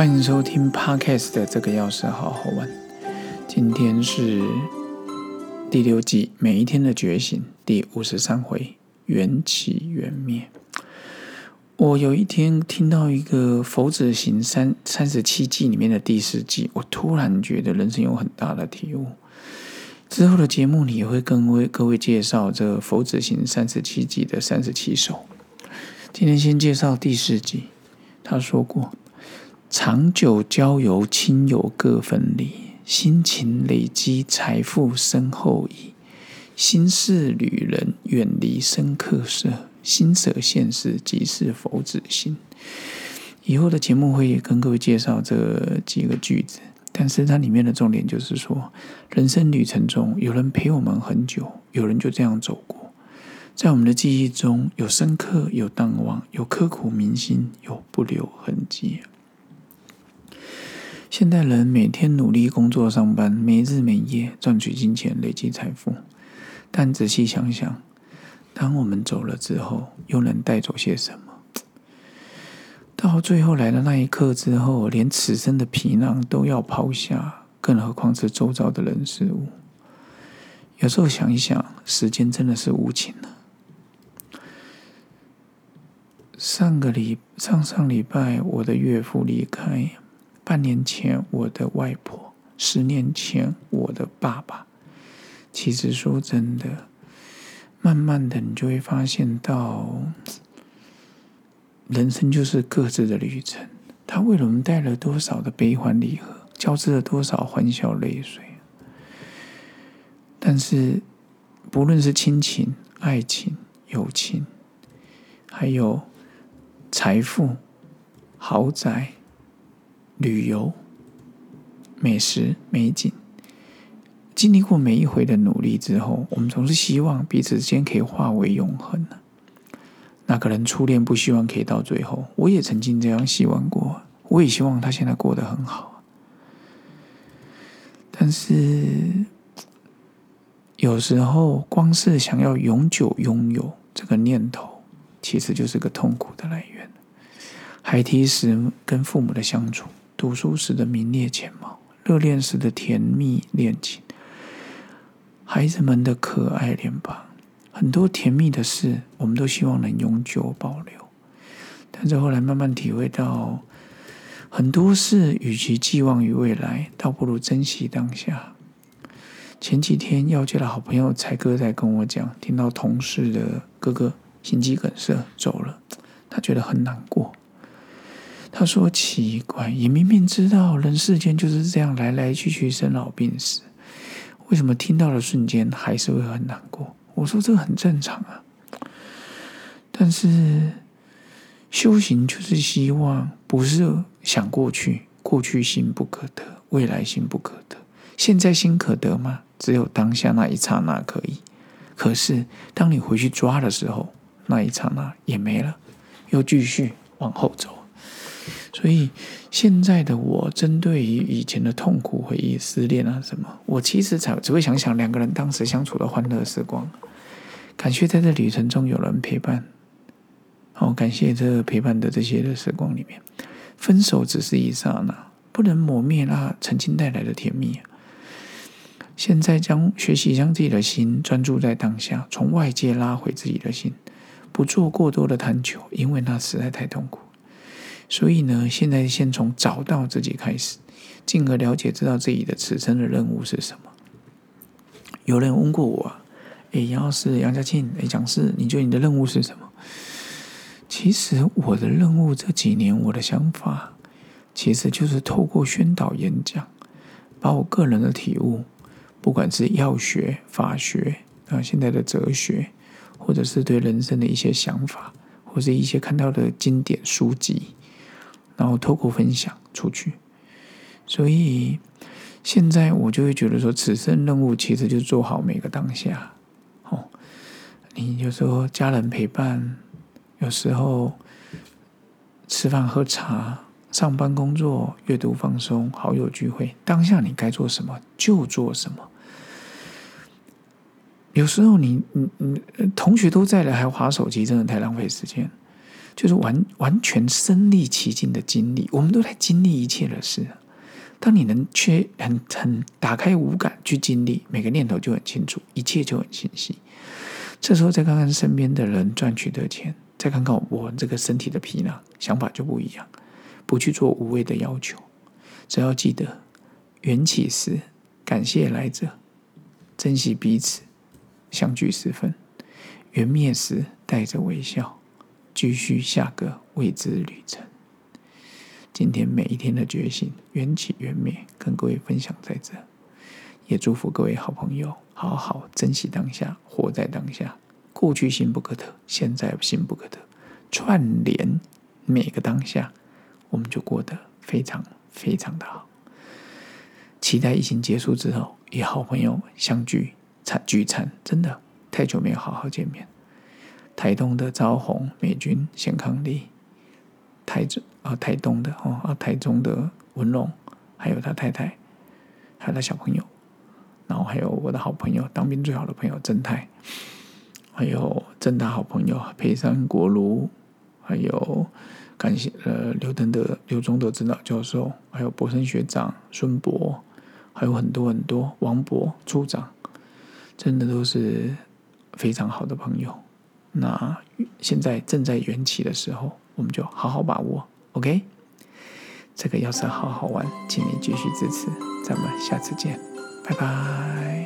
欢迎收听 Podcast 的这个钥匙好好玩。今天是第六季每一天的觉醒第五十三回缘起缘灭。我有一天听到一个佛子行三三十七计里面的第四计，我突然觉得人生有很大的体悟。之后的节目里也会跟为各位介绍这佛子行三十七计的三十七首。今天先介绍第四计，他说过。长久交游，亲友各分离；辛勤累积，财富身后矣。心事旅人，远离深刻色；心舍现实，即是佛子心。以后的节目会跟各位介绍这几个句子，但是它里面的重点就是说，人生旅程中有人陪我们很久，有人就这样走过，在我们的记忆中有深刻，有淡忘，有刻骨铭心，有不留痕迹。现代人每天努力工作上班，没日没夜赚取金钱，累积财富。但仔细想想，当我们走了之后，又能带走些什么？到最后来的那一刻之后，连此生的皮囊都要抛下，更何况是周遭的人事物？有时候想一想，时间真的是无情的。上个礼上上礼拜，我的岳父离开。半年前，我的外婆；十年前，我的爸爸。其实说真的，慢慢的，你就会发现到，人生就是各自的旅程。他为我们带了多少的悲欢离合，交织了多少欢笑泪水。但是，不论是亲情、爱情、友情，还有财富、豪宅。旅游、美食、美景，经历过每一回的努力之后，我们总是希望彼此之间可以化为永恒那可能初恋不希望可以到最后，我也曾经这样希望过，我也希望他现在过得很好。但是有时候，光是想要永久拥有这个念头，其实就是个痛苦的来源。孩提时跟父母的相处。读书时的名列前茅，热恋时的甜蜜恋情，孩子们的可爱脸庞，很多甜蜜的事，我们都希望能永久保留。但是后来慢慢体会到，很多事与其寄望于未来，倒不如珍惜当下。前几天要接的好朋友才哥在跟我讲，听到同事的哥哥心肌梗塞走了，他觉得很难过。他说：“奇怪，也明明知道人世间就是这样来来去去、生老病死，为什么听到的瞬间还是会很难过？”我说：“这很正常啊。”但是修行就是希望，不是想过去，过去心不可得，未来心不可得，现在心可得吗？只有当下那一刹那可以。可是当你回去抓的时候，那一刹那也没了，又继续往后走。所以现在的我，针对于以前的痛苦回忆、失恋啊什么，我其实才只会想想两个人当时相处的欢乐时光。感谢在这旅程中有人陪伴，好感谢这陪伴的这些的时光里面，分手只是一刹那，不能磨灭那曾经带来的甜蜜。现在将学习将自己的心专注在当下，从外界拉回自己的心，不做过多的探求，因为那实在太痛苦。所以呢，现在先从找到自己开始，进而了解知道自己的此生的任务是什么。有人问过我，哎，杨老师、杨家庆，哎，讲师，你觉得你的任务是什么？其实我的任务这几年，我的想法，其实就是透过宣导演讲，把我个人的体悟，不管是药学、法学啊，现在的哲学，或者是对人生的一些想法，或者一些看到的经典书籍。然后透过分享出去，所以现在我就会觉得说，此生任务其实就做好每个当下。哦，你有时候家人陪伴，有时候吃饭喝茶、上班工作、阅读放松、好友聚会，当下你该做什么就做什么。有时候你你你同学都在了，还划手机，真的太浪费时间。就是完完全身历其境的经历。我们都在经历一切的事。当你能去很很打开五感去经历，每个念头就很清楚，一切就很清晰。这时候再看看身边的人赚取的钱，再看看我这个身体的皮囊，想法就不一样。不去做无谓的要求，只要记得缘起时感谢来者，珍惜彼此相聚时分；缘灭时带着微笑，继续下个未知旅程。今天每一天的觉醒，缘起缘灭，跟各位分享在这，也祝福各位好朋友好好珍惜当下，活在当下。过去心不可得，现在心不可得，串联每个当下，我们就过得非常非常的好。期待疫情结束之后，与好朋友相聚餐聚餐，真的太久没有好好见面。台东的赵红、美军、显康利。台中啊，台东的哦，啊，台中的文龙，还有他太太，还有他小朋友，然后还有我的好朋友，当兵最好的朋友郑泰，还有郑大好朋友裴山国儒，还有感谢呃刘登的刘忠德指导教授，还有博生学长孙博，还有很多很多王博处长，真的都是非常好的朋友。那现在正在缘起的时候。我们就好好把握，OK？这个要是好好玩，请你继续支持，咱们下次见，拜拜。